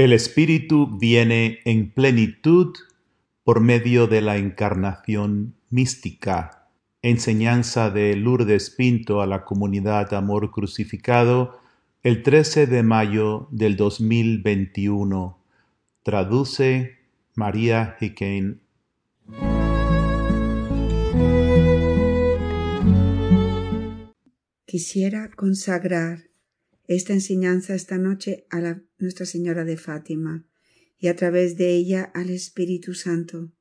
El Espíritu viene en plenitud por medio de la encarnación mística. Enseñanza de Lourdes Pinto a la comunidad Amor Crucificado el 13 de mayo del 2021. Traduce María Hickén. Quisiera consagrar esta enseñanza esta noche a la Nuestra Señora de Fátima y a través de ella al Espíritu Santo,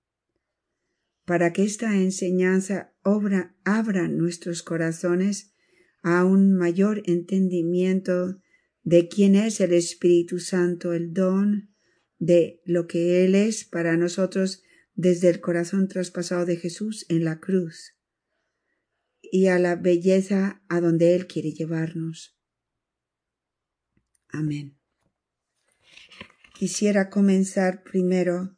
para que esta enseñanza obra, abra nuestros corazones a un mayor entendimiento de quién es el Espíritu Santo, el don de lo que Él es para nosotros desde el corazón traspasado de Jesús en la cruz y a la belleza a donde Él quiere llevarnos. Amén. Quisiera comenzar primero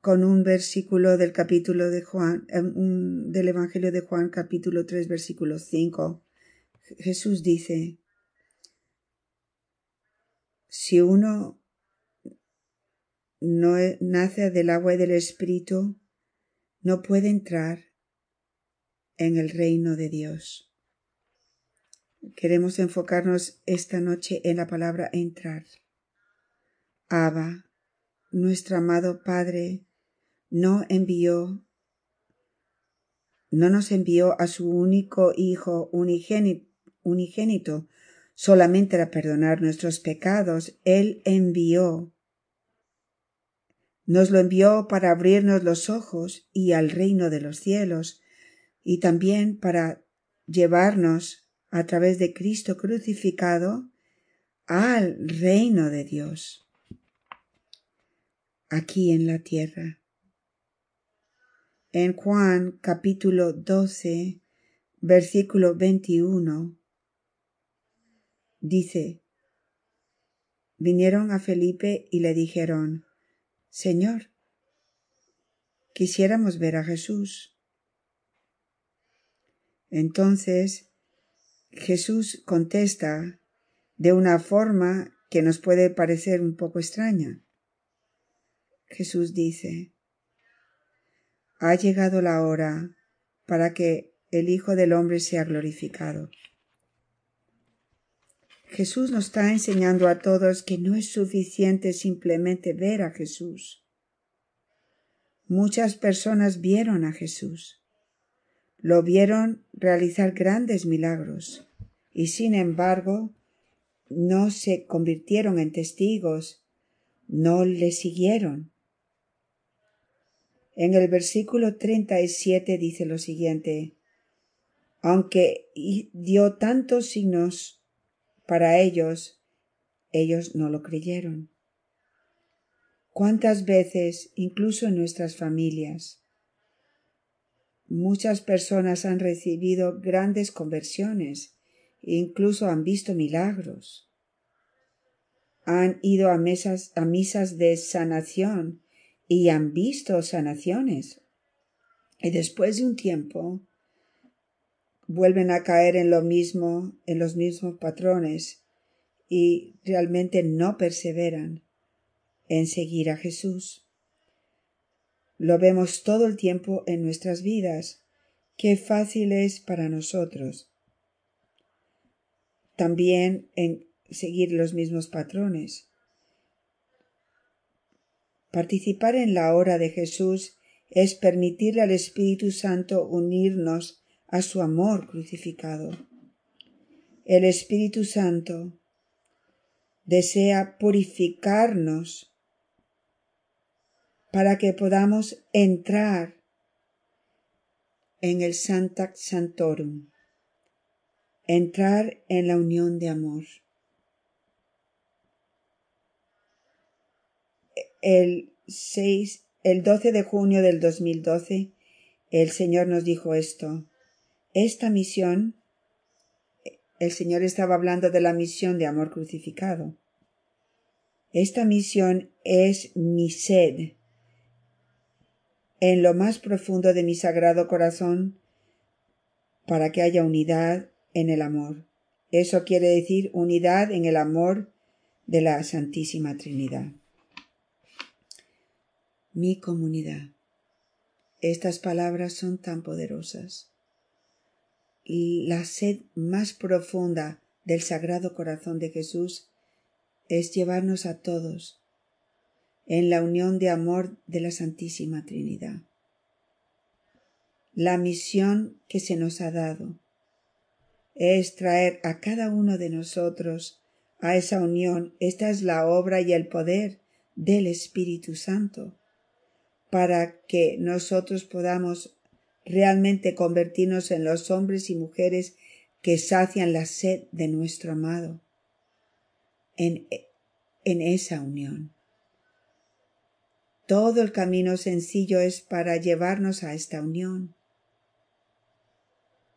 con un versículo del capítulo de Juan, em, del Evangelio de Juan, capítulo 3, versículo 5. Jesús dice, si uno no nace del agua y del Espíritu, no puede entrar en el reino de Dios. Queremos enfocarnos esta noche en la palabra entrar. Abba, nuestro amado Padre, no envió, no nos envió a su único Hijo unigénito, unigénito solamente para perdonar nuestros pecados. Él envió, nos lo envió para abrirnos los ojos y al reino de los cielos, y también para llevarnos a través de Cristo crucificado al reino de Dios aquí en la tierra. En Juan capítulo 12, versículo 21, dice, vinieron a Felipe y le dijeron, Señor, quisiéramos ver a Jesús. Entonces Jesús contesta de una forma que nos puede parecer un poco extraña. Jesús dice, ha llegado la hora para que el Hijo del Hombre sea glorificado. Jesús nos está enseñando a todos que no es suficiente simplemente ver a Jesús. Muchas personas vieron a Jesús, lo vieron realizar grandes milagros y sin embargo no se convirtieron en testigos, no le siguieron. En el versículo 37 dice lo siguiente, aunque dio tantos signos para ellos, ellos no lo creyeron. ¿Cuántas veces, incluso en nuestras familias, Muchas personas han recibido grandes conversiones, incluso han visto milagros. Han ido a, mesas, a misas de sanación y han visto sanaciones. Y después de un tiempo vuelven a caer en lo mismo, en los mismos patrones y realmente no perseveran en seguir a Jesús. Lo vemos todo el tiempo en nuestras vidas. Qué fácil es para nosotros. También en seguir los mismos patrones. Participar en la hora de Jesús es permitirle al Espíritu Santo unirnos a su amor crucificado. El Espíritu Santo desea purificarnos para que podamos entrar en el Santa Santorum, entrar en la unión de amor. El 6, el 12 de junio del 2012, el Señor nos dijo esto. Esta misión, el Señor estaba hablando de la misión de amor crucificado. Esta misión es mi sed, en lo más profundo de mi sagrado corazón para que haya unidad en el amor. Eso quiere decir unidad en el amor de la Santísima Trinidad. Mi comunidad. Estas palabras son tan poderosas. La sed más profunda del Sagrado Corazón de Jesús es llevarnos a todos en la unión de amor de la Santísima Trinidad. La misión que se nos ha dado es traer a cada uno de nosotros a esa unión. Esta es la obra y el poder del Espíritu Santo para que nosotros podamos realmente convertirnos en los hombres y mujeres que sacian la sed de nuestro amado en, en esa unión. Todo el camino sencillo es para llevarnos a esta unión.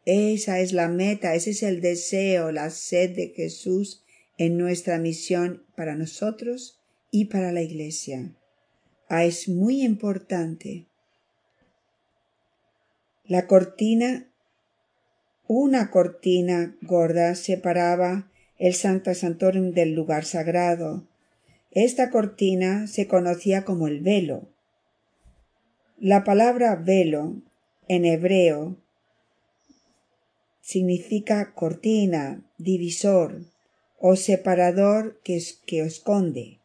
Esa es la meta, ese es el deseo, la sed de Jesús en nuestra misión para nosotros y para la Iglesia. Ah, es muy importante. La cortina, una cortina gorda separaba el Santa Santorum del lugar sagrado, esta cortina se conocía como el velo. La palabra velo en hebreo significa cortina, divisor o separador que, que esconde.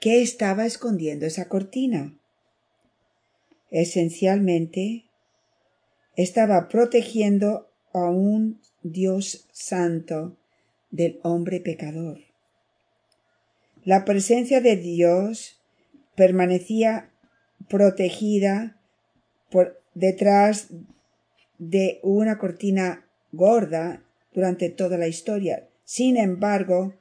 ¿Qué estaba escondiendo esa cortina? Esencialmente, estaba protegiendo a un Dios santo del hombre pecador. La presencia de Dios permanecía protegida por detrás de una cortina gorda durante toda la historia. Sin embargo,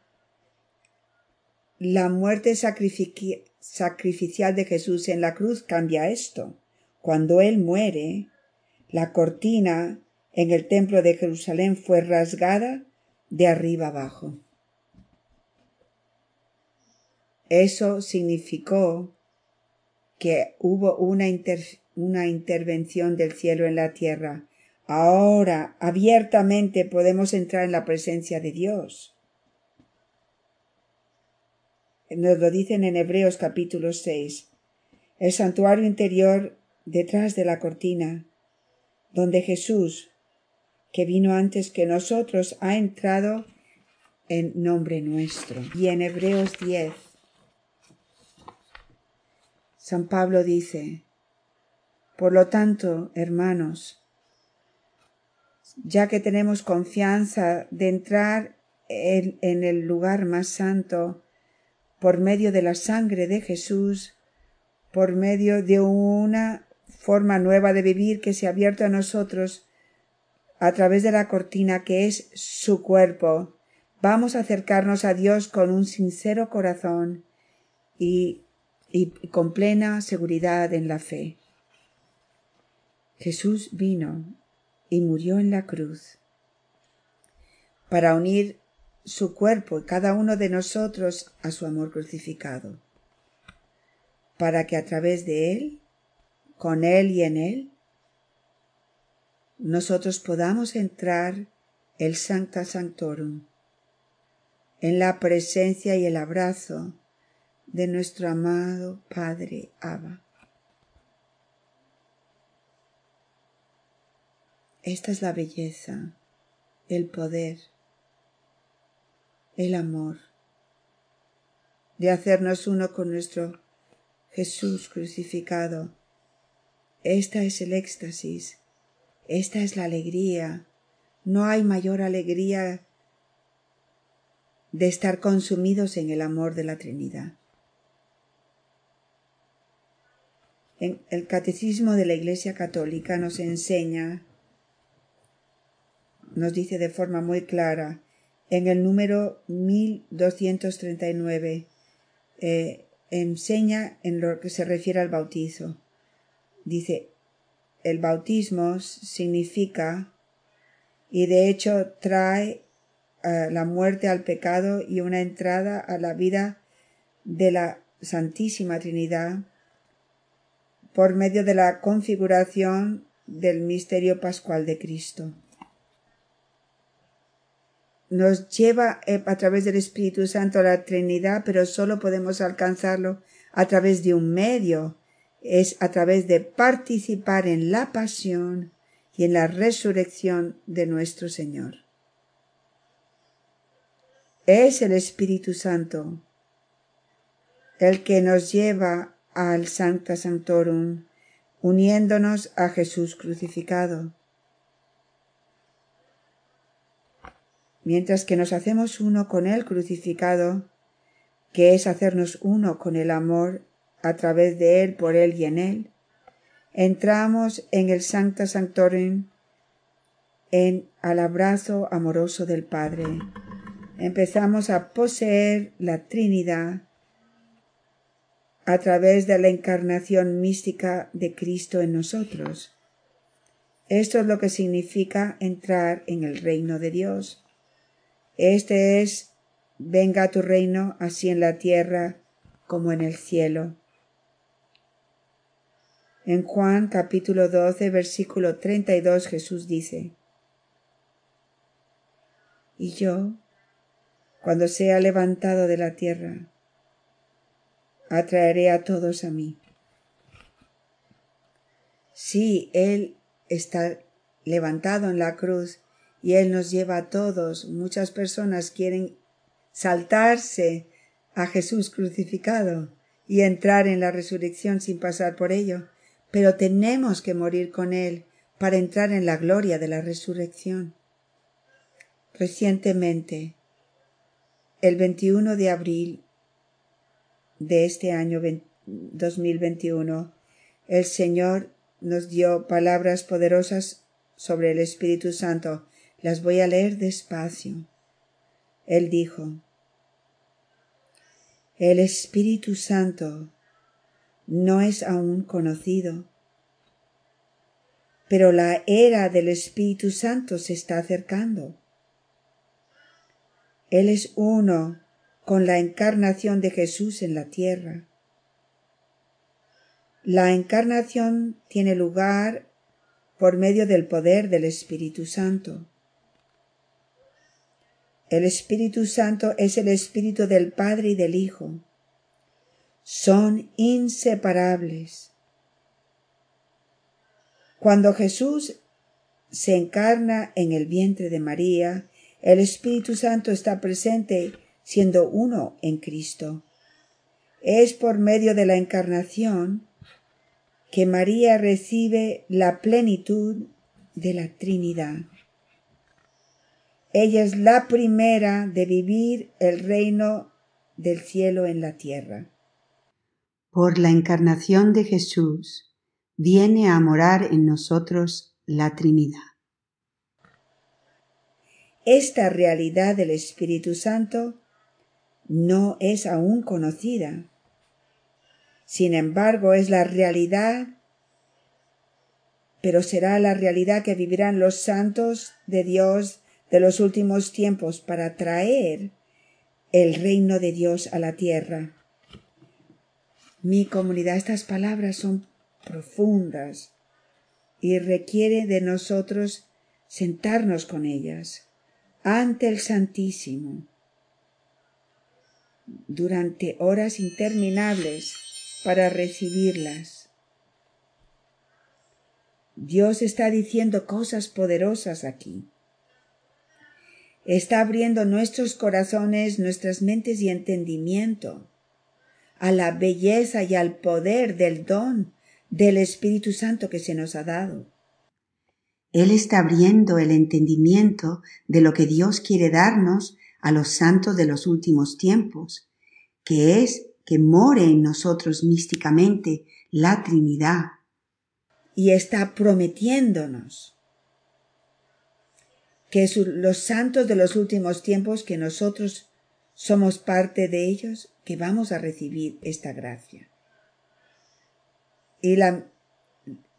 la muerte sacrificial de Jesús en la cruz cambia esto. Cuando Él muere, la cortina en el templo de Jerusalén fue rasgada de arriba abajo. Eso significó que hubo una, una intervención del cielo en la tierra. Ahora abiertamente podemos entrar en la presencia de Dios. Nos lo dicen en Hebreos capítulo 6. El santuario interior detrás de la cortina, donde Jesús, que vino antes que nosotros, ha entrado en nombre nuestro. Y en Hebreos 10, San Pablo dice, Por lo tanto, hermanos, ya que tenemos confianza de entrar en, en, el lugar más santo por medio de la sangre de Jesús, por medio de una forma nueva de vivir que se ha abierto a nosotros a través de la cortina que es su cuerpo, vamos a acercarnos a Dios con un sincero corazón y y con plena seguridad en la fe. Jesús vino y murió en la cruz para unir su cuerpo y cada uno de nosotros a su amor crucificado, para que a través de él, con él y en él, nosotros podamos entrar el Sancta Sanctorum, en la presencia y el abrazo de nuestro amado Padre Abba. Esta es la belleza, el poder, el amor de hacernos uno con nuestro Jesús crucificado. Esta es el éxtasis, esta es la alegría. No hay mayor alegría de estar consumidos en el amor de la Trinidad. el catecismo de la Iglesia Católica nos enseña, nos dice de forma muy clara, en el número 1239, eh, enseña en lo que se refiere al bautizo. Dice, el bautismo significa y de hecho trae eh, la muerte al pecado y una entrada a la vida de la Santísima Trinidad por medio de la configuración del misterio pascual de Cristo. Nos lleva eh, a través del Espíritu Santo a la Trinidad, pero solo podemos alcanzarlo a través de un medio, es a través de participar en la pasión y en la resurrección de nuestro Señor. Es el Espíritu Santo el que nos lleva al Sancta Sanctorum, uniéndonos a Jesús crucificado. Mientras que nos hacemos uno con Él crucificado, que es hacernos uno con el amor a través de Él, por Él y en Él, entramos en el Sancta Sanctorum, en al abrazo amoroso del Padre. Empezamos a poseer la Trinidad a través de la encarnación mística de Cristo en nosotros. Esto es lo que significa entrar en el reino de Dios. Este es, venga tu reino así en la tierra como en el cielo. En Juan capítulo 12, versículo 32 Jesús dice, Y yo, cuando sea levantado de la tierra, atraeré a todos a mí. Sí, Él está levantado en la cruz y Él nos lleva a todos. Muchas personas quieren saltarse a Jesús crucificado y entrar en la resurrección sin pasar por ello pero tenemos que morir con Él para entrar en la gloria de la resurrección. Recientemente, el 21 de abril de este año 2021, el Señor nos dio palabras poderosas sobre el Espíritu Santo. Las voy a leer despacio. Él dijo, El Espíritu Santo no es aún conocido. Pero la era del Espíritu Santo se está acercando. Él es uno con la encarnación de Jesús en la tierra. La encarnación tiene lugar por medio del poder del Espíritu Santo. El Espíritu Santo es el Espíritu del Padre y del Hijo son inseparables. Cuando Jesús se encarna en el vientre de María, el Espíritu Santo está presente siendo uno en Cristo. Es por medio de la encarnación que María recibe la plenitud de la Trinidad. Ella es la primera de vivir el reino del cielo en la tierra por la encarnación de Jesús, viene a morar en nosotros la Trinidad. Esta realidad del Espíritu Santo no es aún conocida. Sin embargo, es la realidad, pero será la realidad que vivirán los santos de Dios de los últimos tiempos para traer el reino de Dios a la tierra mi comunidad. Estas palabras son profundas y requiere de nosotros sentarnos con ellas ante el Santísimo durante horas interminables para recibirlas. Dios está diciendo cosas poderosas aquí. Está abriendo nuestros corazones, nuestras mentes y entendimiento a la belleza y al poder del don del Espíritu Santo que se nos ha dado. Él está abriendo el entendimiento de lo que Dios quiere darnos a los santos de los últimos tiempos, que es que more en nosotros místicamente la Trinidad. Y está prometiéndonos que los santos de los últimos tiempos que nosotros somos parte de ellos que vamos a recibir esta gracia. Y la,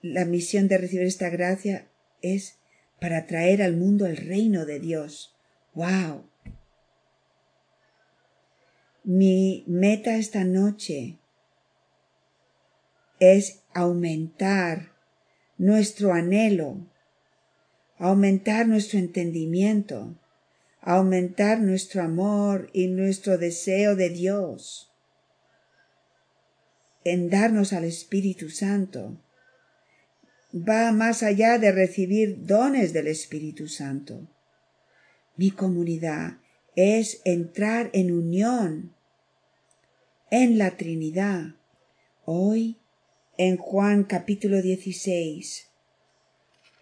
la misión de recibir esta gracia es para traer al mundo el reino de Dios. ¡Wow! Mi meta esta noche es aumentar nuestro anhelo, aumentar nuestro entendimiento, aumentar nuestro amor y nuestro deseo de Dios, en darnos al Espíritu Santo. Va más allá de recibir dones del Espíritu Santo. Mi comunidad es entrar en unión en la Trinidad. Hoy, en Juan capítulo 16,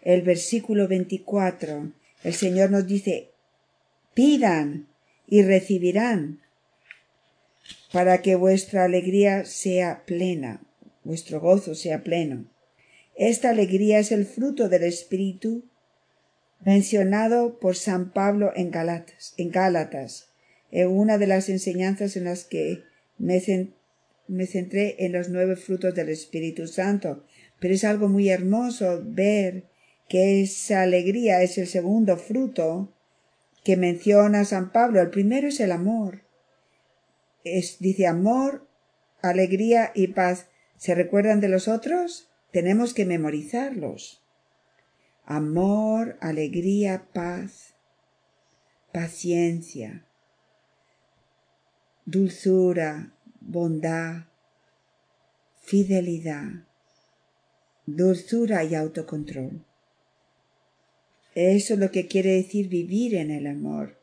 el versículo 24, el Señor nos dice, pidan y recibirán para que vuestra alegría sea plena, vuestro gozo sea pleno. Esta alegría es el fruto del Espíritu mencionado por San Pablo en Gálatas, en Gálatas, en una de las enseñanzas en las que me, me centré en los nueve frutos del Espíritu Santo, pero es algo muy hermoso ver que esa alegría es el segundo fruto que menciona San Pablo. El primero es el amor. Es, dice amor, alegría y paz. ¿Se recuerdan de los otros? Tenemos que memorizarlos. Amor, alegría, paz, paciencia, dulzura, bondad, fidelidad, dulzura y autocontrol. Eso es lo que quiere decir vivir en el amor.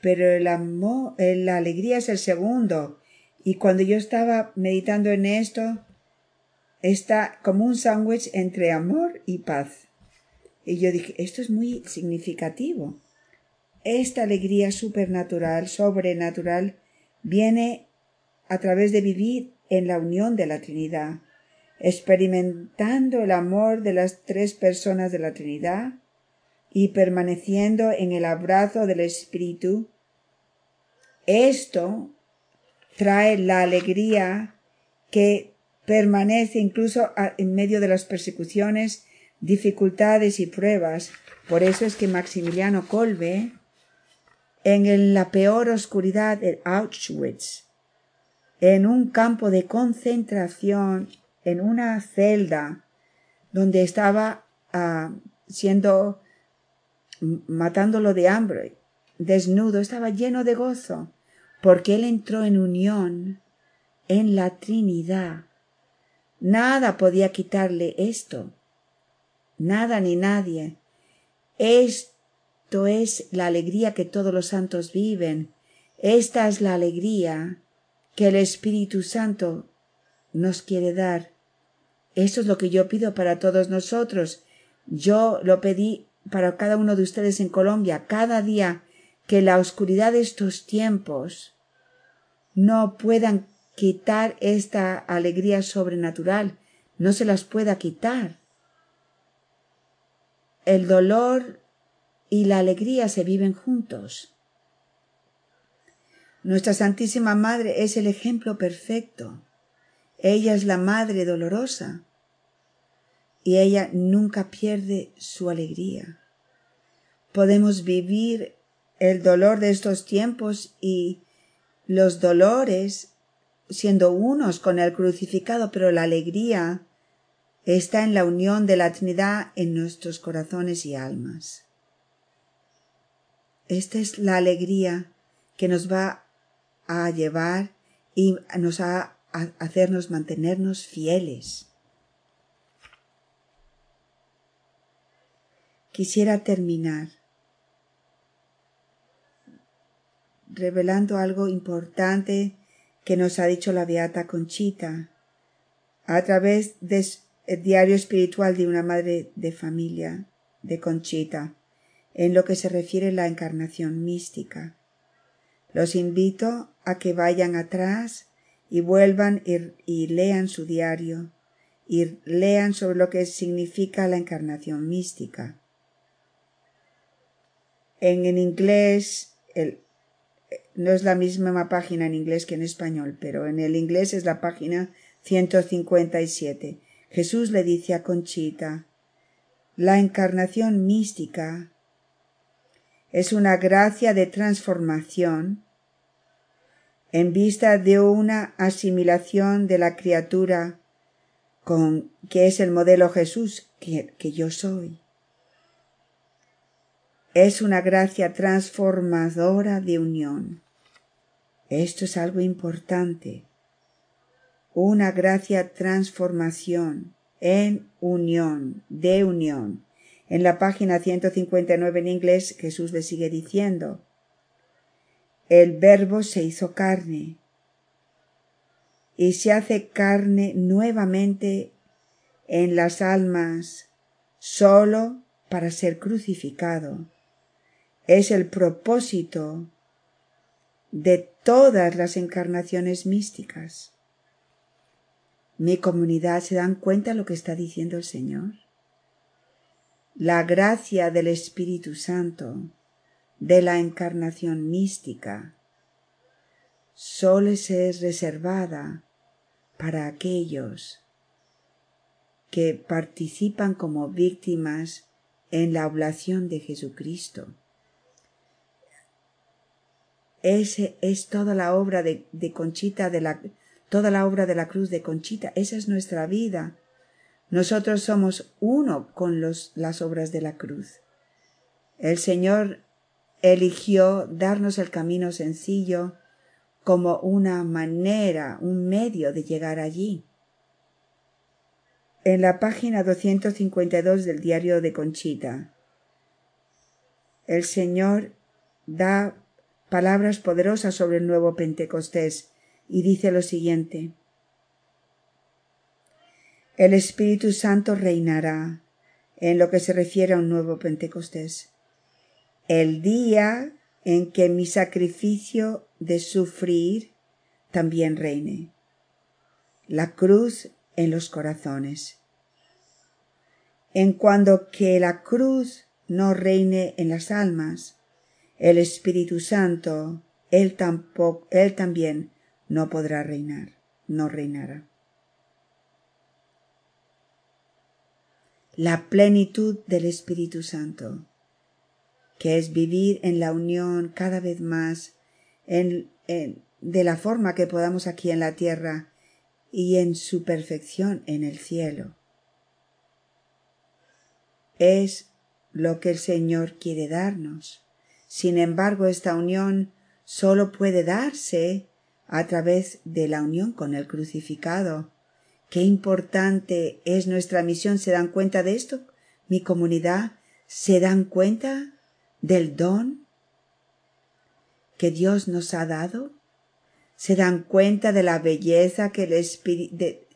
Pero el amor, la alegría es el segundo. Y cuando yo estaba meditando en esto, está como un sándwich entre amor y paz. Y yo dije, esto es muy significativo. Esta alegría supernatural, sobrenatural, viene a través de vivir en la unión de la Trinidad, experimentando el amor de las tres personas de la Trinidad, y permaneciendo en el abrazo del Espíritu, esto trae la alegría que permanece incluso en medio de las persecuciones, dificultades y pruebas. Por eso es que Maximiliano Kolbe, en la peor oscuridad de Auschwitz, en un campo de concentración, en una celda donde estaba ah, siendo matándolo de hambre, desnudo, estaba lleno de gozo, porque él entró en unión en la Trinidad. Nada podía quitarle esto, nada ni nadie. Esto es la alegría que todos los santos viven. Esta es la alegría que el Espíritu Santo nos quiere dar. Eso es lo que yo pido para todos nosotros. Yo lo pedí para cada uno de ustedes en Colombia, cada día que la oscuridad de estos tiempos no puedan quitar esta alegría sobrenatural, no se las pueda quitar. El dolor y la alegría se viven juntos. Nuestra Santísima Madre es el ejemplo perfecto. Ella es la Madre dolorosa y ella nunca pierde su alegría. Podemos vivir el dolor de estos tiempos y los dolores siendo unos con el crucificado, pero la alegría está en la unión de la Trinidad en nuestros corazones y almas. Esta es la alegría que nos va a llevar y nos va a hacernos mantenernos fieles. Quisiera terminar revelando algo importante que nos ha dicho la Beata Conchita a través del diario espiritual de una madre de familia de Conchita en lo que se refiere a la encarnación mística. Los invito a que vayan atrás y vuelvan y, lean su diario y lean sobre lo que significa la encarnación mística en, inglés el, no es la misma página en inglés que en español, pero en el inglés es la página 157. Jesús le dice a Conchita, la encarnación mística es una gracia de transformación en vista de una asimilación de la criatura con que es el modelo Jesús que yo soy. Es una gracia transformadora de unión. Esto es algo importante. Una gracia transformación en unión, de unión. En la página 159 en inglés Jesús le sigue diciendo, el verbo se hizo carne y se hace carne nuevamente en las almas solo para ser crucificado. Es el propósito de todas las encarnaciones místicas. Mi comunidad se dan cuenta de lo que está diciendo el Señor. La gracia del Espíritu Santo de la encarnación mística solo es reservada para aquellos que participan como víctimas en la oblación de Jesucristo. Ese es toda la obra de, Conchita, toda la obra de la cruz de Conchita. Esa es nuestra vida. Nosotros somos uno con los, las obras de la cruz. El Señor eligió darnos el camino sencillo como una manera, un medio de llegar allí. En la página 252 del diario de Conchita, el Señor da palabras poderosas sobre el nuevo Pentecostés y dice lo siguiente. El Espíritu Santo reinará en lo que se refiere a un nuevo Pentecostés el día en que mi sacrificio de sufrir también reine. La cruz en los corazones. En cuando que la cruz no reine en las almas, el Espíritu Santo, él tampoco, él también no podrá reinar, no reinará. La plenitud del Espíritu Santo que es vivir en la unión cada vez más en, de la forma que podamos aquí en la tierra y en su perfección en el cielo. Es lo que el Señor quiere darnos. Sin embargo, esta unión solo puede darse a través de la unión con el crucificado. Qué importante es nuestra misión. ¿Se dan cuenta de esto? Mi comunidad, ¿se dan cuenta del don que Dios nos ha dado? ¿Se dan cuenta de la belleza que el Espíritu, de,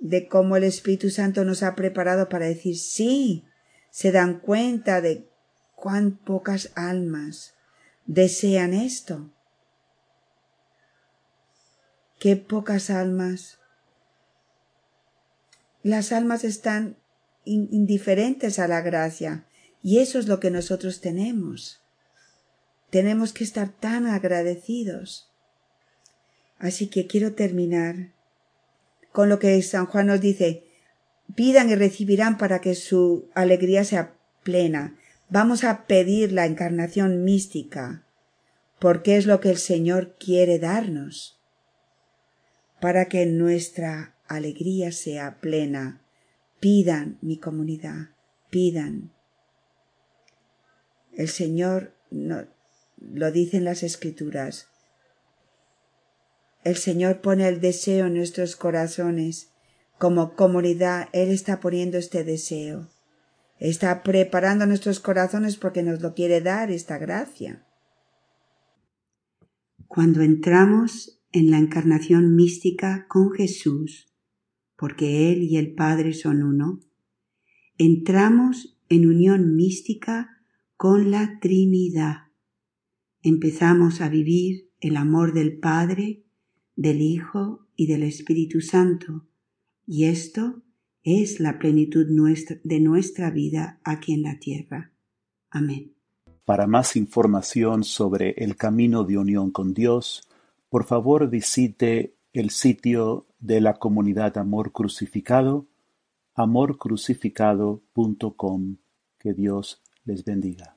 de cómo el Espíritu Santo nos ha preparado para decir sí? ¿Se dan cuenta de cuán pocas almas desean esto? Qué pocas almas. Las almas están indiferentes a la gracia y eso es lo que nosotros tenemos. Tenemos que estar tan agradecidos. Así que quiero terminar con lo que San Juan nos dice, pidan y recibirán para que su alegría sea plena. Vamos a pedir la encarnación mística, porque es lo que el Señor quiere darnos, para que nuestra alegría sea plena. Pidan, mi comunidad, pidan. El Señor no, lo dicen las escrituras. El Señor pone el deseo en nuestros corazones. Como comunidad, Él está poniendo este deseo. Está preparando nuestros corazones porque nos lo quiere dar esta gracia. Cuando entramos en la encarnación mística con Jesús, porque Él y el Padre son uno, entramos en unión mística con la Trinidad. Empezamos a vivir el amor del Padre, del Hijo y del Espíritu Santo, y esto es la plenitud nuestra, de nuestra vida aquí en la tierra. Amén. Para más información sobre el camino de unión con Dios, por favor visite el sitio de la comunidad Amor Crucificado, amorcrucificado.com. Que Dios les bendiga.